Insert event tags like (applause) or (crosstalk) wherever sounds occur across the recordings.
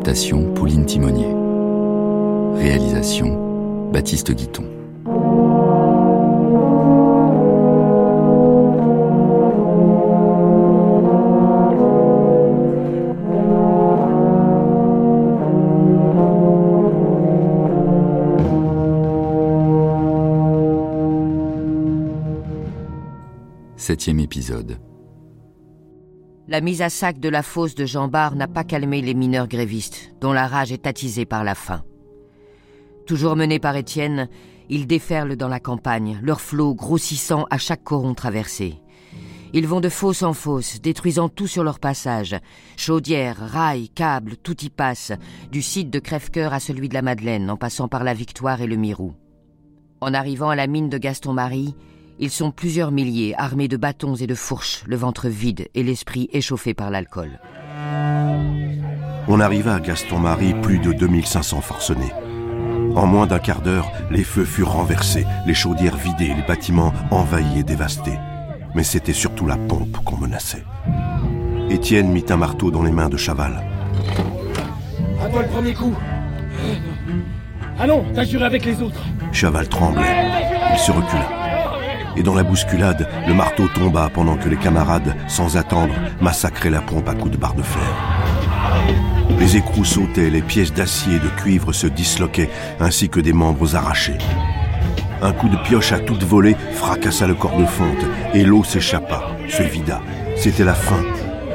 Adaptation Pauline Timonier. Réalisation Baptiste Guiton. Septième épisode. La mise à sac de la fosse de Jean Bart n'a pas calmé les mineurs grévistes, dont la rage est attisée par la faim. Toujours menés par Étienne, ils déferlent dans la campagne, leur flot grossissant à chaque coron traversé. Ils vont de fosse en fosse, détruisant tout sur leur passage. Chaudières, rails, câbles, tout y passe, du site de Crèvecoeur à celui de la Madeleine, en passant par la Victoire et le Mirou. En arrivant à la mine de Gaston-Marie, ils sont plusieurs milliers, armés de bâtons et de fourches, le ventre vide et l'esprit échauffé par l'alcool. On arriva à Gaston-Marie plus de 2500 forcenés. En moins d'un quart d'heure, les feux furent renversés, les chaudières vidées, les bâtiments envahis et dévastés. Mais c'était surtout la pompe qu'on menaçait. Étienne mit un marteau dans les mains de Chaval. À toi le premier coup Allons, t'as juré avec les autres Chaval tremblait. Il se recula et dans la bousculade, le marteau tomba pendant que les camarades, sans attendre, massacraient la pompe à coups de barre de fer. Les écrous sautaient, les pièces d'acier et de cuivre se disloquaient, ainsi que des membres arrachés. Un coup de pioche à toute volée fracassa le corps de fonte, et l'eau s'échappa, se vida. C'était la fin.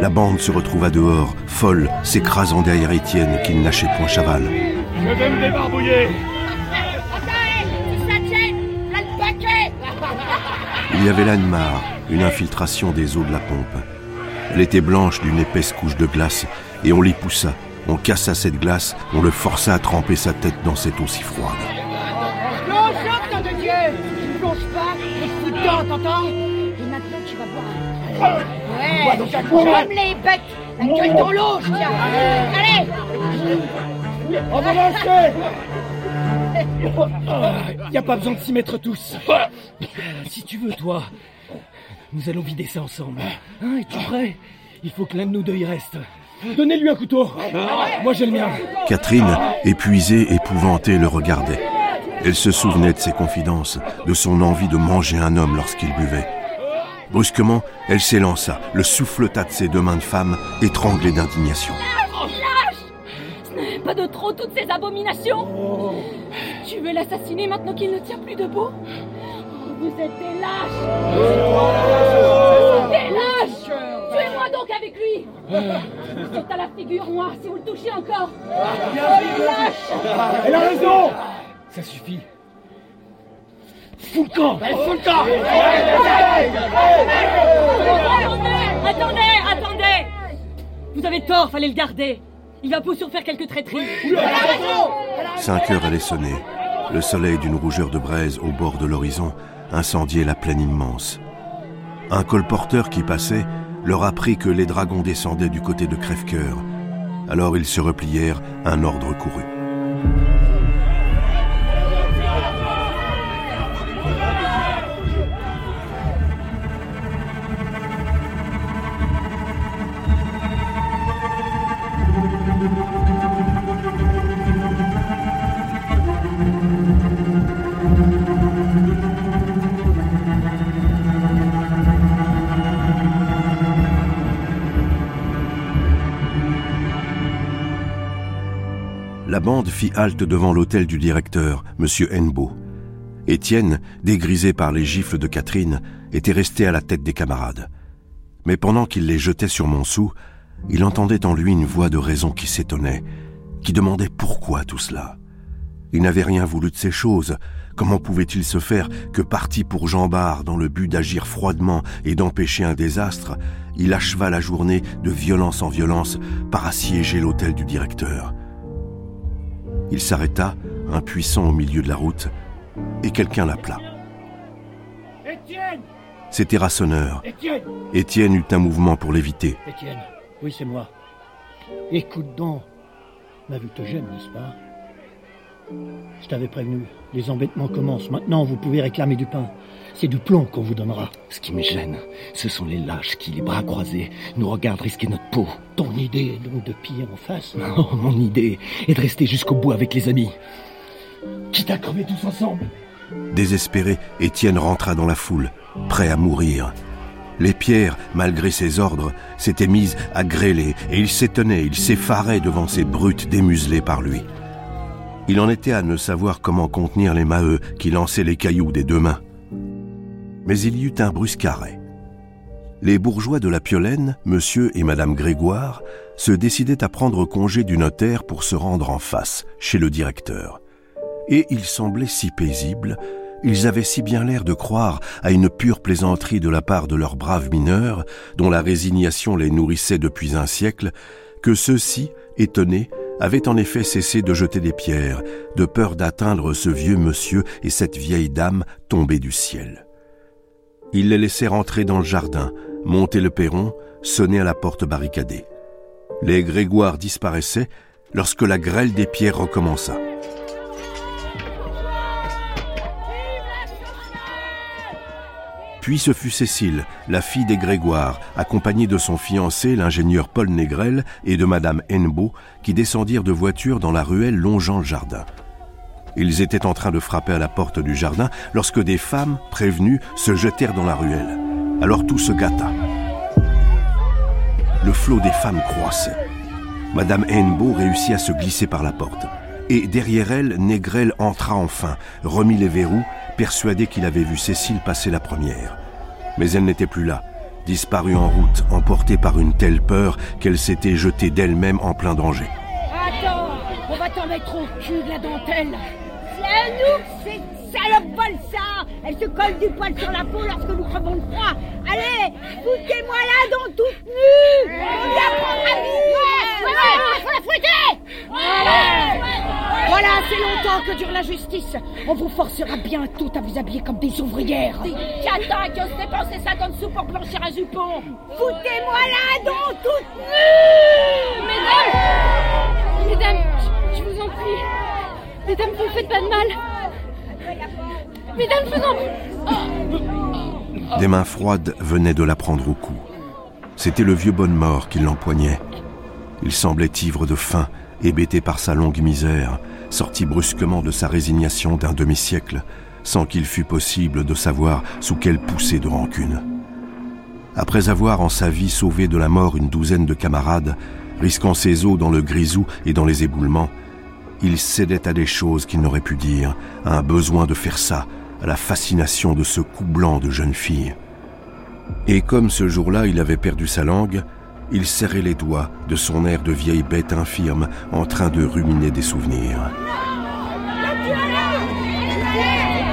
La bande se retrouva dehors, folle, s'écrasant derrière Étienne qui ne lâchait point Chaval. Je Il y avait l'Anmar, une infiltration des eaux de la pompe. Elle était blanche d'une épaisse couche de glace, et on l'y poussa. On cassa cette glace, on le força à tremper sa tête dans cette eau si froide. Plonge, nom de Dieu Tu plonges pas, dedans, t'entends Et maintenant tu vas boire. Ouais, comme les bêtes La gueule dans l'eau, je tiens Allez On va lancer y a pas besoin de s'y mettre tous. Si tu veux, toi, nous allons vider ça ensemble. Hein, es-tu prêt? Il faut que l'un de nous deux y reste. Donnez-lui un couteau. Moi, j'ai le mien. Catherine, épuisée, épouvantée, le regardait. Elle se souvenait de ses confidences, de son envie de manger un homme lorsqu'il buvait. Brusquement, elle s'élança, le souffleta de ses deux mains de femme, étranglée d'indignation. Pas de trop toutes ces abominations Tu veux l'assassiner maintenant qu'il ne tient plus debout Vous êtes des lâches Des lâches Tuez-moi donc avec lui C'est à la figure, moi, si vous le touchez encore lâche Elle a raison Ça suffit. Fous le camp Fous le camp. Attendez Attendez. Vous avez tort, fallait le garder il va pour faire quelques traîtrises. Cinq heures allaient sonner. Le soleil d'une rougeur de braise au bord de l'horizon incendiait la plaine immense. Un colporteur qui passait leur apprit que les dragons descendaient du côté de Crèvecoeur. Alors ils se replièrent, un ordre courut. La bande fit halte devant l'hôtel du directeur, M. Hennebeau. Étienne, dégrisé par les gifles de Catherine, était resté à la tête des camarades. Mais pendant qu'il les jetait sur Montsou, il entendait en lui une voix de raison qui s'étonnait, qui demandait pourquoi tout cela. Il n'avait rien voulu de ces choses. Comment pouvait-il se faire que parti pour Jean Bart dans le but d'agir froidement et d'empêcher un désastre, il acheva la journée de violence en violence par assiéger l'hôtel du directeur il s'arrêta, impuissant au milieu de la route, et quelqu'un l'appela. Étienne C'était Rassonneur. Étienne Étienne eut un mouvement pour l'éviter. Étienne, oui, c'est moi. Écoute donc. Ma vue te gêne, n'est-ce pas? Je t'avais prévenu. Les embêtements commencent. Maintenant, vous pouvez réclamer du pain. C'est du plomb qu'on vous donnera. Ce qui me gêne, ce sont les lâches qui, les bras croisés, nous regardent risquer notre peau. Ton idée est donc de piller en face Non, (laughs) mon idée est de rester jusqu'au bout avec les amis. Quitte à crever tous ensemble. Désespéré, Étienne rentra dans la foule, prêt à mourir. Les pierres, malgré ses ordres, s'étaient mises à grêler, et il s'étonnait, il s'effarait devant ces brutes démuselées par lui. Il en était à ne savoir comment contenir les maheux qui lançaient les cailloux des deux mains. Mais il y eut un brusque arrêt. Les bourgeois de la Piolaine, monsieur et madame Grégoire, se décidaient à prendre congé du notaire pour se rendre en face, chez le directeur. Et ils semblaient si paisibles, ils avaient si bien l'air de croire à une pure plaisanterie de la part de leurs braves mineurs, dont la résignation les nourrissait depuis un siècle, que ceux-ci, étonnés, avaient en effet cessé de jeter des pierres, de peur d'atteindre ce vieux monsieur et cette vieille dame tombés du ciel. Ils les laissèrent entrer dans le jardin, monter le perron, sonner à la porte barricadée. Les Grégoire disparaissaient lorsque la grêle des pierres recommença. Puis ce fut Cécile, la fille des Grégoire, accompagnée de son fiancé, l'ingénieur Paul Négrel, et de madame Hennebeau, qui descendirent de voiture dans la ruelle longeant le jardin. Ils étaient en train de frapper à la porte du jardin lorsque des femmes, prévenues, se jetèrent dans la ruelle. Alors tout se gâta. Le flot des femmes croissait. Madame Hennebeau réussit à se glisser par la porte. Et derrière elle, Négrel entra enfin, remit les verrous persuadé qu'il avait vu Cécile passer la première. Mais elle n'était plus là, disparue en route, emportée par une telle peur qu'elle s'était jetée d'elle-même en plein danger. Attends, on va t'en mettre au cul de la dentelle. À nous, c'est salope vol ça Elle se colle du poil sur la peau lorsque nous crevons de froid. Allez, foutez-moi là dans toute nue Voilà, c'est longtemps que dure la justice. On vous forcera bien toutes à vous habiller comme des ouvrières. Des catas qui osent dépenser 50 sous pour blanchir un jupon. Foutez-moi là dans toute nue Mesdames Mesdames, je vous en prie. Mesdames, ne faites pas de mal. Mesdames, je. Des mains froides venaient de la prendre au cou. C'était le vieux Bonnemort qui l'empoignait. Il semblait ivre de faim, hébété par sa longue misère, sorti brusquement de sa résignation d'un demi-siècle, sans qu'il fût possible de savoir sous quelle poussée de rancune. Après avoir en sa vie sauvé de la mort une douzaine de camarades, risquant ses os dans le grisou et dans les éboulements, il cédait à des choses qu'il n'aurait pu dire, à un besoin de faire ça, à la fascination de ce cou blanc de jeune fille. Et comme ce jour-là il avait perdu sa langue, il serrait les doigts de son air de vieille bête infirme en train de ruminer des souvenirs.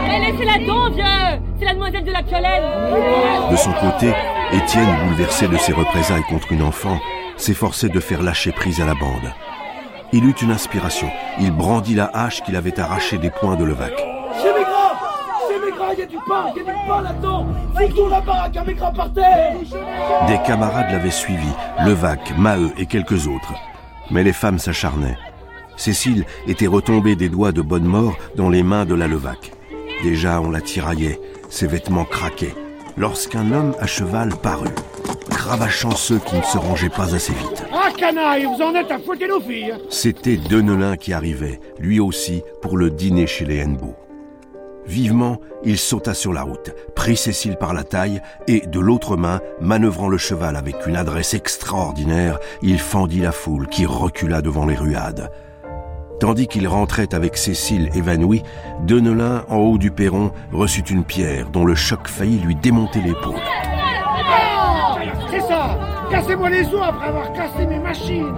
Mais laissez-la donc, vieux C'est la demoiselle de la Piolaine De son côté, Étienne, bouleversé de ses représailles contre une enfant, s'efforçait de faire lâcher prise à la bande. Il eut une inspiration. Il brandit la hache qu'il avait arrachée des poings de Levaque. Maigrat Maigrat, il y a du pain, il y a du pain là-dedans Foutons la baraque à Maigrat par terre Des camarades l'avaient suivi, Levaque, Maheu et quelques autres. Mais les femmes s'acharnaient. Cécile était retombée des doigts de Bonnemort dans les mains de la Levaque. Déjà on la tiraillait, ses vêtements craquaient, lorsqu'un homme à cheval parut, cravachant ceux qui ne se rangeaient pas assez vite. Ah canaille, vous en êtes à fouetter nos filles C'était Denelin qui arrivait, lui aussi, pour le dîner chez les Hennebeau. Vivement, il sauta sur la route, prit Cécile par la taille et, de l'autre main, manœuvrant le cheval avec une adresse extraordinaire, il fendit la foule qui recula devant les ruades. Tandis qu'il rentrait avec Cécile évanouie, Denelin, en haut du perron, reçut une pierre dont le choc faillit lui démonter l'épaule. C'est ça. Cassez-moi les os après avoir cassé mes machines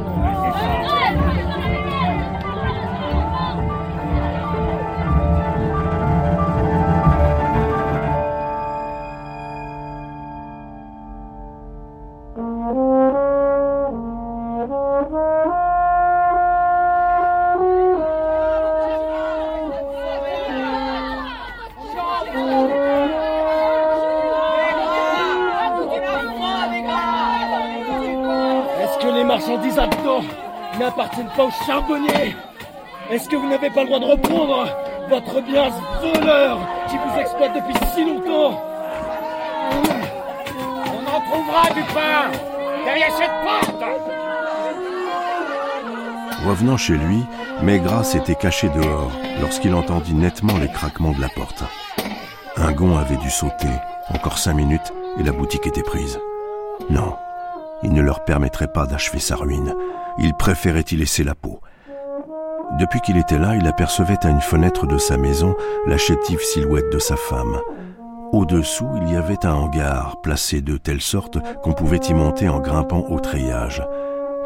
marchandises dedans n'appartiennent pas aux charbonniers Est-ce que vous n'avez pas le droit de reprendre Votre bien voleur qui vous exploite depuis si longtemps? On en trouvera du pain derrière cette porte Revenant chez lui, Maigrat s'était caché dehors lorsqu'il entendit nettement les craquements de la porte. Un gond avait dû sauter, encore cinq minutes, et la boutique était prise. Non, il ne leur permettrait pas d'achever sa ruine. Il préférait y laisser la peau. Depuis qu'il était là, il apercevait à une fenêtre de sa maison la chétive silhouette de sa femme. Au-dessous, il y avait un hangar placé de telle sorte qu'on pouvait y monter en grimpant au treillage.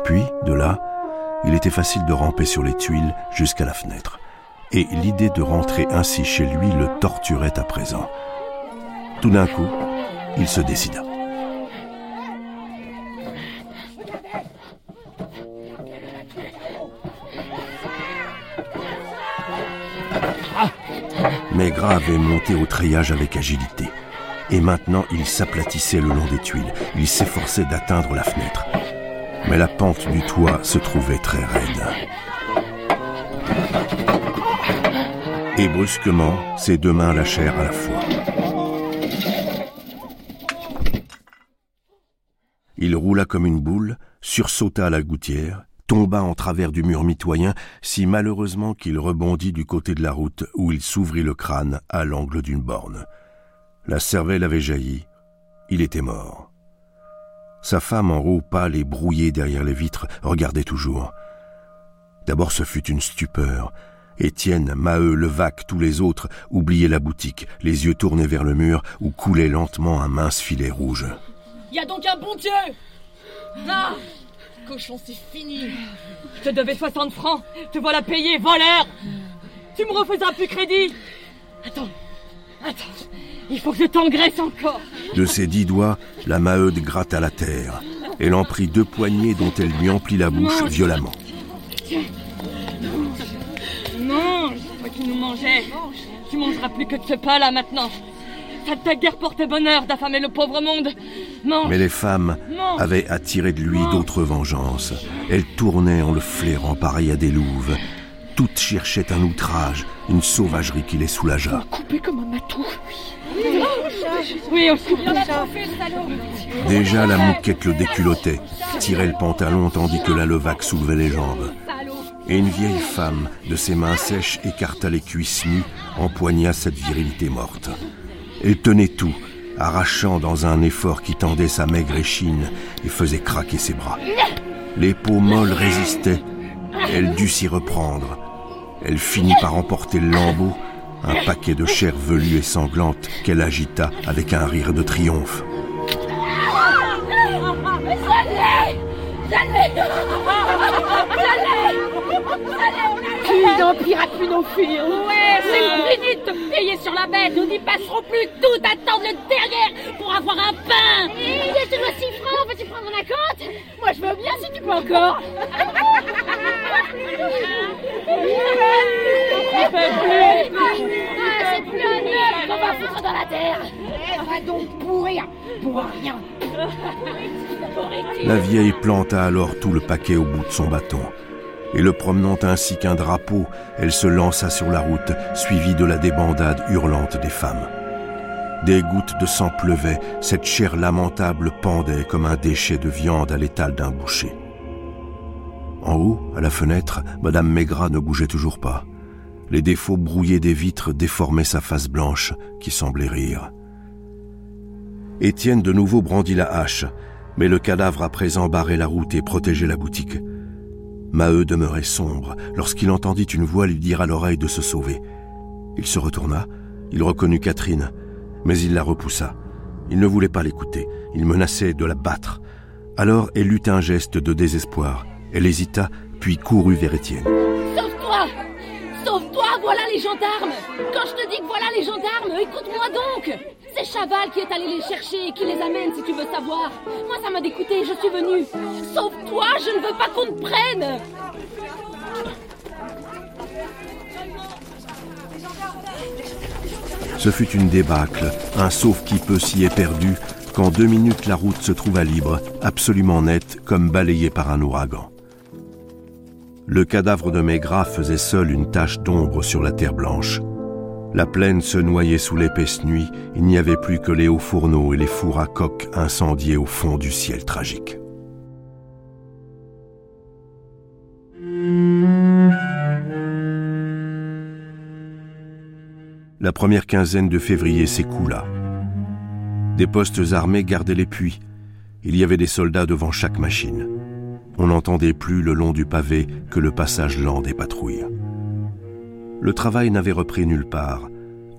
Puis, de là, il était facile de ramper sur les tuiles jusqu'à la fenêtre. Et l'idée de rentrer ainsi chez lui le torturait à présent. Tout d'un coup, il se décida. Maigrat avait monté au treillage avec agilité. Et maintenant, il s'aplatissait le long des tuiles. Il s'efforçait d'atteindre la fenêtre. Mais la pente du toit se trouvait très raide. Et brusquement, ses deux mains lâchèrent à la fois. Il roula comme une boule, sursauta à la gouttière, tomba en travers du mur mitoyen, si malheureusement qu'il rebondit du côté de la route où il s'ouvrit le crâne à l'angle d'une borne. La cervelle avait jailli. Il était mort. Sa femme en haut, pâle et brouillée derrière les vitres, regardait toujours. D'abord ce fut une stupeur. Étienne, Maheu, Levaque, tous les autres oubliaient la boutique, les yeux tournés vers le mur où coulait lentement un mince filet rouge. Y a donc un bon Dieu Ah Cochon, c'est fini. Je te devais 60 francs, te voilà payé, voleur. Tu me refaisas plus crédit. Attends, attends, il faut que je t'engraisse encore. De ses dix doigts, la Maheude gratta la terre. Elle en prit deux poignées dont elle lui emplit la bouche violemment. Mange. Toi qui nous mangeais. Tu mangeras plus que de ce pain-là maintenant Ça t'a guère porté bonheur d'affamer le pauvre monde Mange Mais les femmes Mange avaient attiré de lui d'autres vengeances. Elles tournaient en le flairant pareil à des louves. Toutes cherchaient un outrage, une sauvagerie qui les soulageât. Coupé comme un matou. Oui, coupe Déjà la mouquette le déculottait, tirait le pantalon tandis que la levaque soulevait les jambes. Et une vieille femme, de ses mains sèches, écarta les cuisses nues, empoigna cette virilité morte. Elle tenait tout, arrachant dans un effort qui tendait sa maigre échine et faisait craquer ses bras. Les peaux molles résistaient, elle dut s'y reprendre. Elle finit par emporter le lambeau, un paquet de chair velue et sanglante qu'elle agita avec un rire de triomphe. Plus nos filles. Ouais, c'est le prix de payer sur la bête. Nous n'y passerons plus. Tout attendre le derrière pour avoir un pain. Et je te dois 6 francs, veux-tu prendre un compte Moi je veux bien si tu peux encore. Ah, c'est plus un œuf qu'on va foutre dans la terre. Va donc pourrir. Pour rien. La vieille planta alors tout le paquet au bout de son bâton. Et le promenant ainsi qu'un drapeau, elle se lança sur la route, suivie de la débandade hurlante des femmes. Des gouttes de sang pleuvaient, cette chair lamentable pendait comme un déchet de viande à l'étal d'un boucher. En haut, à la fenêtre, Madame Maigrat ne bougeait toujours pas. Les défauts brouillés des vitres déformaient sa face blanche, qui semblait rire. Étienne de nouveau brandit la hache, mais le cadavre à présent barrait la route et protégeait la boutique. Maheu demeurait sombre lorsqu'il entendit une voix lui dire à l'oreille de se sauver. Il se retourna, il reconnut Catherine, mais il la repoussa. Il ne voulait pas l'écouter, il menaçait de la battre. Alors elle eut un geste de désespoir. Elle hésita, puis courut vers Étienne. Sauve-toi Sauve-toi, voilà les gendarmes Quand je te dis que voilà les gendarmes, écoute-moi donc C'est Chaval qui est allé les chercher et qui les amène si tu veux savoir. Moi ça m'a dégoûté, je suis venu. Sauve-toi, je ne veux pas qu'on te prenne Ce fut une débâcle, un sauf-qui-peut s'y est perdu, qu'en deux minutes la route se trouva libre, absolument nette, comme balayée par un ouragan. Le cadavre de Maigrat faisait seul une tache d'ombre sur la terre blanche. La plaine se noyait sous l'épaisse nuit, il n'y avait plus que les hauts fourneaux et les fours à coque incendiés au fond du ciel tragique. La première quinzaine de février s'écoula. Des postes armés gardaient les puits. Il y avait des soldats devant chaque machine. On n'entendait plus le long du pavé que le passage lent des patrouilles. Le travail n'avait repris nulle part.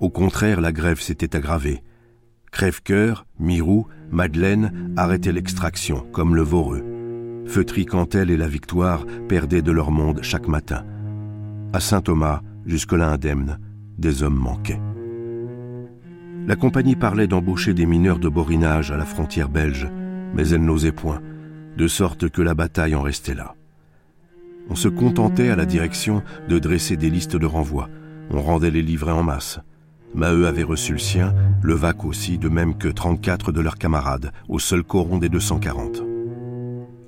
Au contraire, la grève s'était aggravée. Crève-cœur, Mirou, Madeleine arrêtaient l'extraction, comme le Voreux. Feutry Cantel et la Victoire perdaient de leur monde chaque matin. À Saint-Thomas, jusque-là indemne, des hommes manquaient. La compagnie parlait d'embaucher des mineurs de borinage à la frontière belge, mais elle n'osait point, de sorte que la bataille en restait là. On se contentait à la direction de dresser des listes de renvoi. On rendait les livrets en masse. Maheu avait reçu le sien, Levac aussi, de même que 34 de leurs camarades, au seul coron des 240.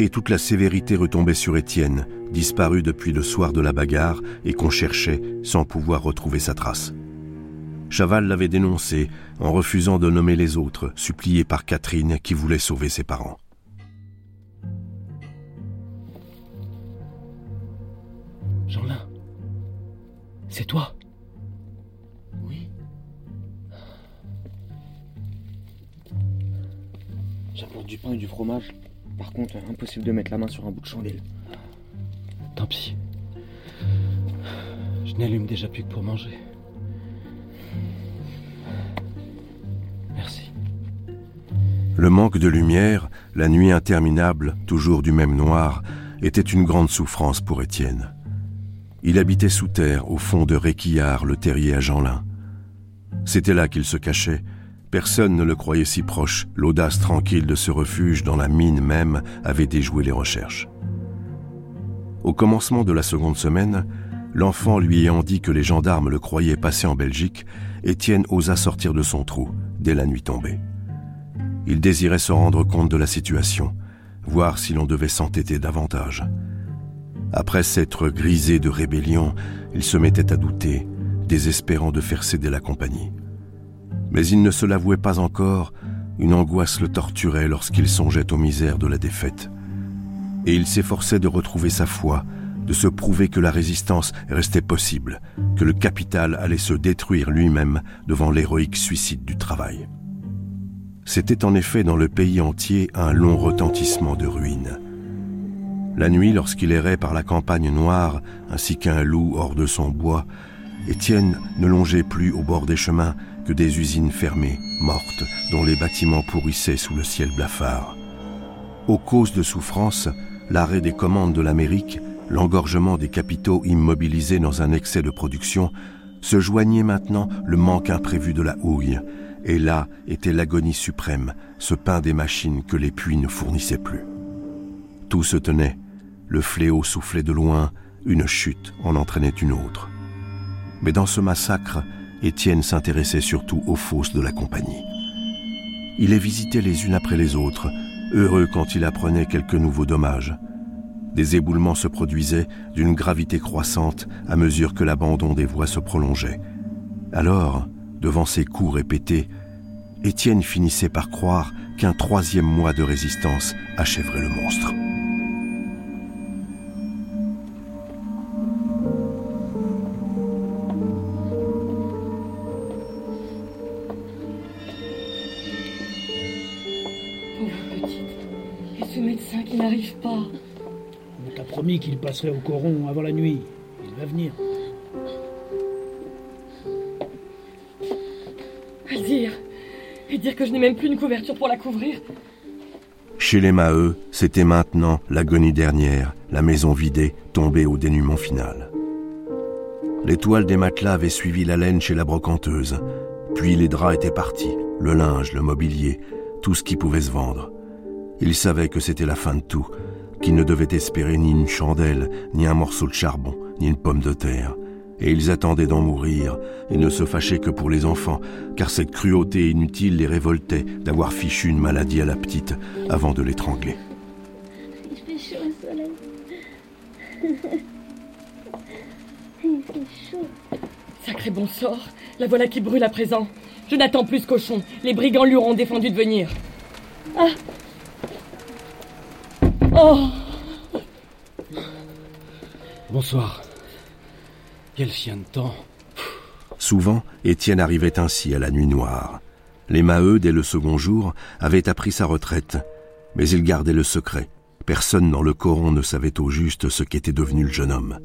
Et toute la sévérité retombait sur Étienne, disparu depuis le soir de la bagarre et qu'on cherchait sans pouvoir retrouver sa trace. Chaval l'avait dénoncé en refusant de nommer les autres, supplié par Catherine qui voulait sauver ses parents. C'est toi Oui. J'apporte du pain et du fromage. Par contre, impossible de mettre la main sur un bout de chandelle. Tant pis. Je n'allume déjà plus que pour manger. Merci. Le manque de lumière, la nuit interminable, toujours du même noir, était une grande souffrance pour Étienne. Il habitait sous terre, au fond de Réquillard, le terrier à Jeanlin. C'était là qu'il se cachait. Personne ne le croyait si proche. L'audace tranquille de ce refuge dans la mine même avait déjoué les recherches. Au commencement de la seconde semaine, l'enfant lui ayant dit que les gendarmes le croyaient passé en Belgique, Étienne osa sortir de son trou dès la nuit tombée. Il désirait se rendre compte de la situation, voir si l'on devait s'entêter davantage. Après s'être grisé de rébellion, il se mettait à douter, désespérant de faire céder la compagnie. Mais il ne se l'avouait pas encore, une angoisse le torturait lorsqu'il songeait aux misères de la défaite. Et il s'efforçait de retrouver sa foi, de se prouver que la résistance restait possible, que le capital allait se détruire lui-même devant l'héroïque suicide du travail. C'était en effet dans le pays entier un long retentissement de ruines. La nuit, lorsqu'il errait par la campagne noire, ainsi qu'un loup hors de son bois, Étienne ne longeait plus au bord des chemins que des usines fermées, mortes, dont les bâtiments pourrissaient sous le ciel blafard. Aux causes de souffrance, l'arrêt des commandes de l'Amérique, l'engorgement des capitaux immobilisés dans un excès de production, se joignait maintenant le manque imprévu de la houille, et là était l'agonie suprême, ce pain des machines que les puits ne fournissaient plus. Tout se tenait, le fléau soufflait de loin, une chute en entraînait une autre. Mais dans ce massacre, Étienne s'intéressait surtout aux fosses de la compagnie. Il les visitait les unes après les autres, heureux quand il apprenait quelques nouveaux dommages. Des éboulements se produisaient d'une gravité croissante à mesure que l'abandon des voies se prolongeait. Alors, devant ces coups répétés, Étienne finissait par croire qu'un troisième mois de résistance achèverait le monstre. Qu'il passerait au coron avant la nuit. Il va venir. À dire. Et dire que je n'ai même plus une couverture pour la couvrir. Chez les Maheu, c'était maintenant l'agonie dernière, la maison vidée, tombée au dénuement final. Les toiles des matelas avaient suivi la laine chez la brocanteuse, puis les draps étaient partis, le linge, le mobilier, tout ce qui pouvait se vendre. Ils savaient que c'était la fin de tout, qu'ils ne devaient espérer ni une chandelle, ni un morceau de charbon, ni une pomme de terre. Et ils attendaient d'en mourir, et ne se fâchaient que pour les enfants, car cette cruauté inutile les révoltait d'avoir fichu une maladie à la petite avant de l'étrangler. Il fait chaud au soleil. (laughs) Il fait chaud. Sacré bon sort. La voilà qui brûle à présent. Je n'attends plus ce cochon. Les brigands lui auront défendu de venir. Ah Oh Bonsoir. Quel chien de temps. Souvent, Étienne arrivait ainsi à la nuit noire. Les Maheu, dès le second jour, avaient appris sa retraite, mais il gardait le secret. Personne dans le coron ne savait au juste ce qu'était devenu le jeune homme.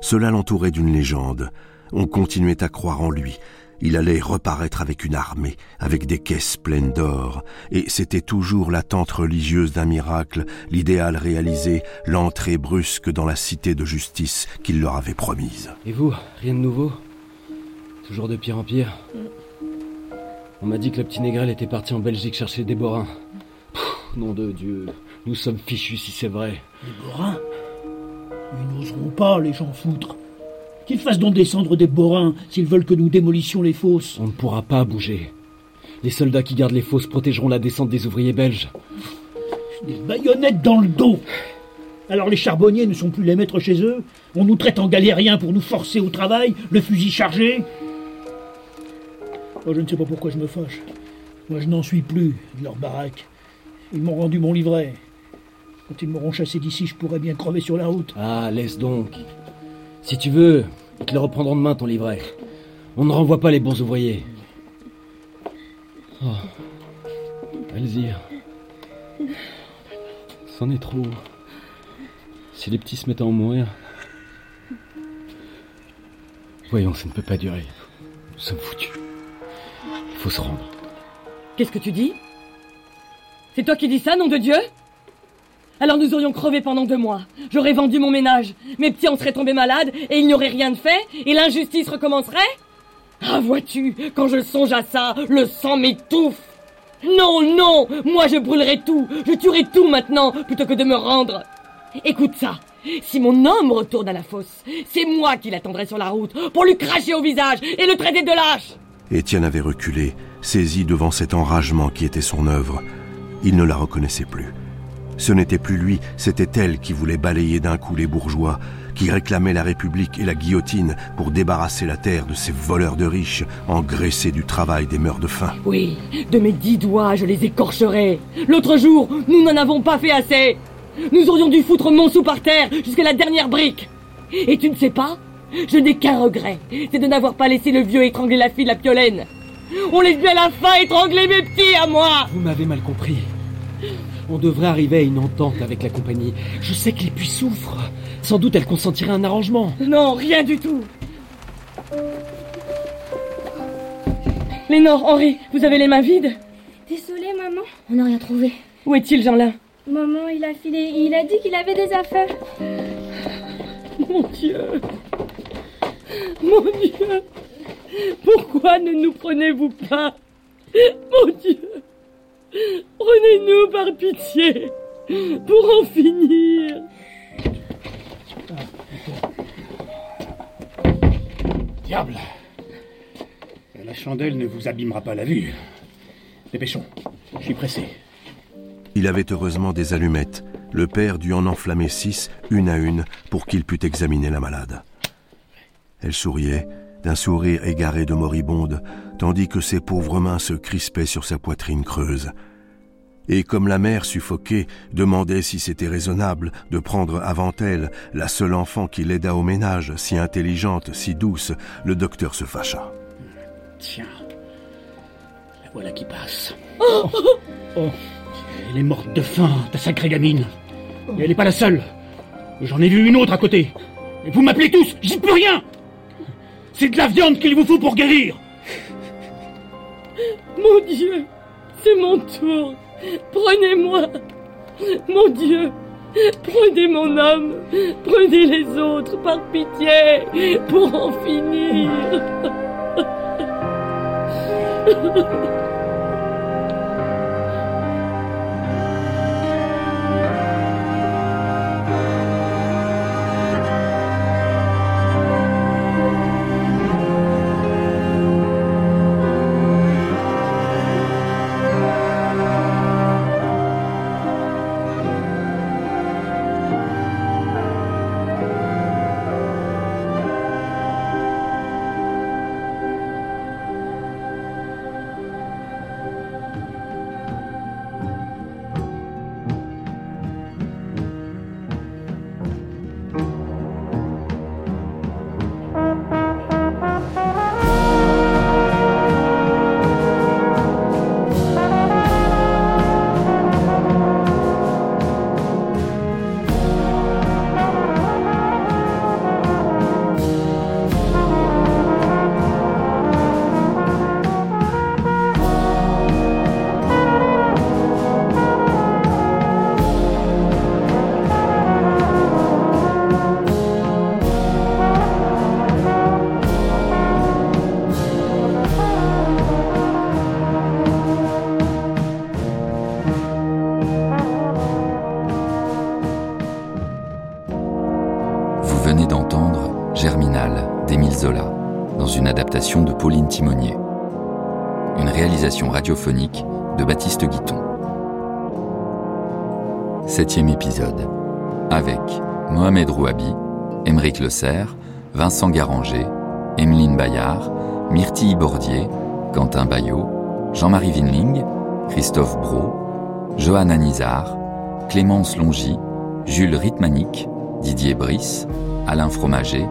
Cela l'entourait d'une légende. On continuait à croire en lui. Il allait reparaître avec une armée, avec des caisses pleines d'or, et c'était toujours l'attente religieuse d'un miracle, l'idéal réalisé, l'entrée brusque dans la cité de justice qu'il leur avait promise. Et vous, rien de nouveau? Toujours de pire en pire? On m'a dit que le petit Négrel était parti en Belgique chercher des borins. nom de Dieu, nous sommes fichus si c'est vrai. Des borins Ils n'oseront pas, les gens foutre. Qu'ils fassent donc descendre des borins s'ils veulent que nous démolissions les fosses. On ne pourra pas bouger. Les soldats qui gardent les fosses protégeront la descente des ouvriers belges. Des baïonnettes dans le dos. Alors les charbonniers ne sont plus les maîtres chez eux On nous traite en galériens pour nous forcer au travail, le fusil chargé oh, Je ne sais pas pourquoi je me fâche. Moi je n'en suis plus de leur baraque. Ils m'ont rendu mon livret. Quand ils m'auront chassé d'ici, je pourrais bien crever sur la route. Ah, laisse donc. Si tu veux, ils te le reprendront demain, ton livret. On ne renvoie pas les bons ouvriers. Oh. Alzire. C'en est trop. Si les petits se mettent à en mourir. Voyons, ça ne peut pas durer. Nous sommes foutus. Il faut se rendre. Qu'est-ce que tu dis? C'est toi qui dis ça, nom de Dieu? Alors nous aurions crevé pendant deux mois. J'aurais vendu mon ménage. Mes petits en seraient tombés malades et il n'y aurait rien de fait et l'injustice recommencerait Ah vois-tu, quand je songe à ça, le sang m'étouffe. Non, non, moi je brûlerai tout, je tuerai tout maintenant plutôt que de me rendre. Écoute ça. Si mon homme retourne à la fosse, c'est moi qui l'attendrai sur la route pour lui cracher au visage et le traiter de lâche. Étienne avait reculé, saisi devant cet enragement qui était son œuvre. Il ne la reconnaissait plus. Ce n'était plus lui, c'était elle qui voulait balayer d'un coup les bourgeois, qui réclamait la République et la guillotine pour débarrasser la terre de ces voleurs de riches, engraissés du travail des mœurs de faim. Oui, de mes dix doigts, je les écorcherai. L'autre jour, nous n'en avons pas fait assez. Nous aurions dû foutre sou par terre jusqu'à la dernière brique. Et tu ne sais pas Je n'ai qu'un regret, c'est de n'avoir pas laissé le vieux étrangler la fille de la piolaine. On laisse bien la fin étrangler mes petits à moi Vous m'avez mal compris. On devrait arriver à une entente avec la compagnie. Je sais que les puits souffrent. Sans doute elle consentirait un arrangement. Non, rien du tout. Lénore, Henri, vous avez les mains vides Désolée, maman. On n'a rien trouvé. Où est-il, Jeanlin Maman, il a filé. Il a dit qu'il avait des affaires. Mon Dieu Mon Dieu Pourquoi ne nous prenez-vous pas? Mon Dieu Prenez-nous par pitié pour en finir. Diable La chandelle ne vous abîmera pas la vue. Dépêchons, je suis pressé. Il avait heureusement des allumettes. Le père dut en enflammer six, une à une, pour qu'il pût examiner la malade. Elle souriait, d'un sourire égaré de moribonde, tandis que ses pauvres mains se crispaient sur sa poitrine creuse. Et comme la mère suffoquée demandait si c'était raisonnable de prendre avant elle la seule enfant qui l'aida au ménage, si intelligente, si douce, le docteur se fâcha. Tiens, la voilà qui passe. Oh, oh. Elle est morte de faim, ta sacrée gamine. Et elle n'est pas la seule. J'en ai vu une autre à côté. Et vous m'appelez tous, j'y peux rien c'est de la viande qu'il vous faut pour guérir Mon Dieu, c'est mon tour. Prenez-moi. Mon Dieu, prenez mon homme. Prenez les autres par pitié pour en finir. (laughs) d'Émile Zola, dans une adaptation de Pauline Timonier. Une réalisation radiophonique de Baptiste Guiton. Septième épisode. Avec Mohamed Rouabi, Émeric Le Serre, Vincent Garanger, Emeline Bayard, Myrtille Bordier, Quentin Bayot, Jean-Marie Vinling, Christophe Bro, Johanna Nizar, Clémence Longy, Jules Ritmanic, Didier Brice, Alain Fromager,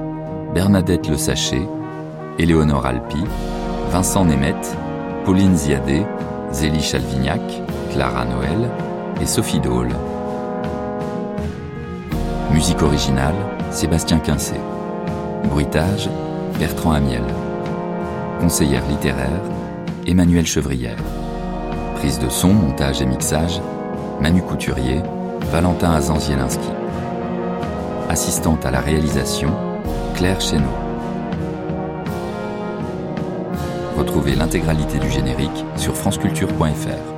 Bernadette Le Sachet, Éléonore Alpi, Vincent Nemeth, Pauline Ziadé, Zélie Chalvignac, Clara Noël et Sophie Dole. Musique originale, Sébastien Quincé. Bruitage, Bertrand Amiel. Conseillère littéraire, Emmanuel Chevrière. Prise de son, montage et mixage, Manu Couturier, Valentin Azanzielinski. Assistante à la réalisation, Claire Chéneau. Retrouvez l'intégralité du générique sur franceculture.fr.